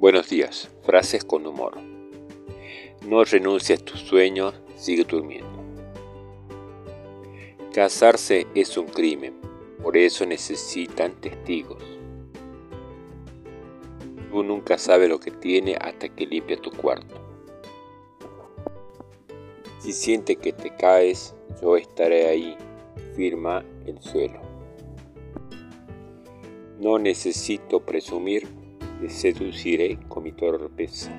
Buenos días, frases con humor. No renuncies a tus sueños, sigue durmiendo. Casarse es un crimen, por eso necesitan testigos. Tú nunca sabes lo que tiene hasta que limpia tu cuarto. Si sientes que te caes, yo estaré ahí, firma el suelo. No necesito presumir, seduciré con mi torpeza.